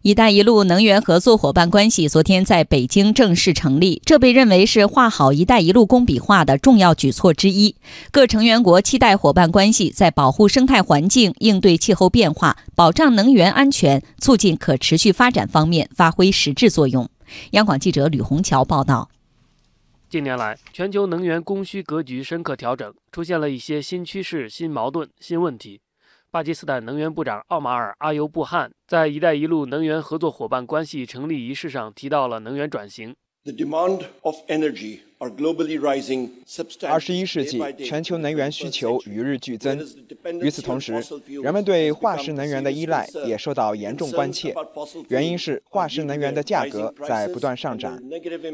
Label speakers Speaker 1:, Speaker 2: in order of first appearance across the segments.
Speaker 1: “一带一路”能源合作伙伴关系昨天在北京正式成立，这被认为是画好“一带一路”工笔画的重要举措之一。各成员国期待伙伴关系在保护生态环境、应对气候变化、保障能源安全、促进可持续发展方面发挥实质作用。央广记者吕红桥报道。
Speaker 2: 近年来，全球能源供需格局深刻调整，出现了一些新趋势、新矛盾、新问题。巴基斯坦能源部长奥马尔·阿尤布汗在“一带一路”能源合作伙伴关系成立仪式上提到了能源转型。
Speaker 3: 二十一世纪，全球能源需求与日俱增。与此同时，人们对化石能源的依赖也受到严重关切。原因是化石能源的价格在不断上涨，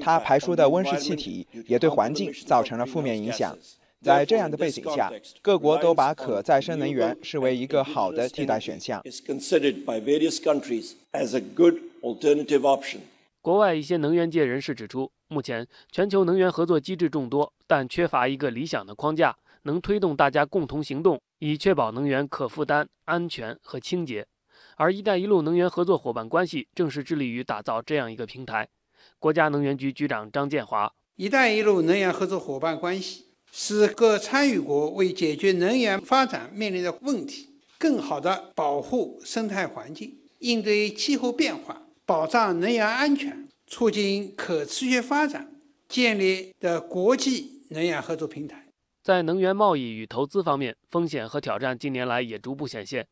Speaker 3: 它排出的温室气体也对环境造成了负面影响。在这样的背景下，各国都把可再生能源视为一个好的替代选项。
Speaker 2: 国外一些能源界人士指出，目前全球能源合作机制众多，但缺乏一个理想的框架，能推动大家共同行动，以确保能源可负担、安全和清洁。而“一带一路”能源合作伙伴关系正是致力于打造这样一个平台。国家能源局局长张建华：“
Speaker 4: 一带一路”能源合作伙伴关系。使各参与国为解决能源发展面临的问题，更好地保护生态环境，应对气候变化，保障能源安全，促进可持续发展，建立的国际能源合作平台。
Speaker 2: 在能源贸易与投资方面，风险和挑战近年来也逐步显现，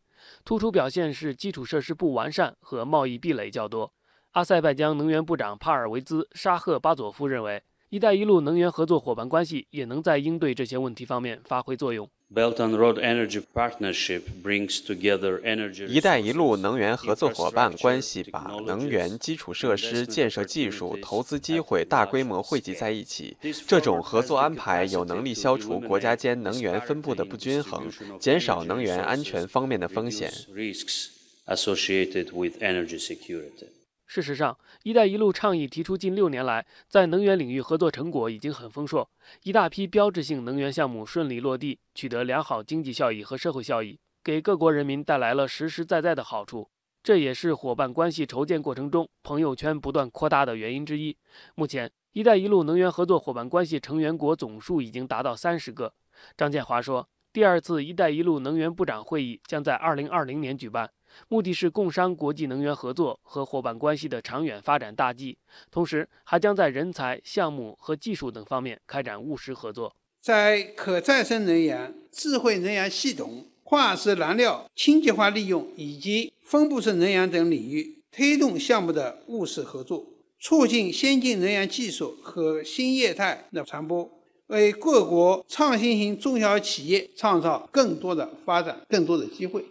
Speaker 2: 突出表现是基础设施不完善和贸易壁垒较多。阿塞拜疆能源部长帕尔维兹·沙赫巴佐夫认为。“一带一路”能源合作伙伴关系也能在应对这些问题方面发挥作用。
Speaker 5: “一带一路”能源合作伙伴关系把能源基础设施建设技术、投资机会大规模汇集在一起。这种合作安排有能力消除国家间能源分布的不均衡，减少能源安全方面的风险。
Speaker 2: 事实上，“一带一路”倡议提出近六年来，在能源领域合作成果已经很丰硕，一大批标志性能源项目顺利落地，取得良好经济效益和社会效益，给各国人民带来了实实在在的好处。这也是伙伴关系筹建过程中朋友圈不断扩大的原因之一。目前，“一带一路”能源合作伙伴关系成员国总数已经达到三十个。张建华说，第二次“一带一路”能源部长会议将在二零二零年举办。目的是共商国际能源合作和伙伴关系的长远发展大计，同时还将在人才、项目和技术等方面开展务实合作。
Speaker 4: 在可再生能源、智慧能源系统、化石燃料清洁化利用以及分布式能源等领域推动项目的务实合作，促进先进能源技术和新业态的传播，为各国创新型中小企业创造更多的发展、更多的机会。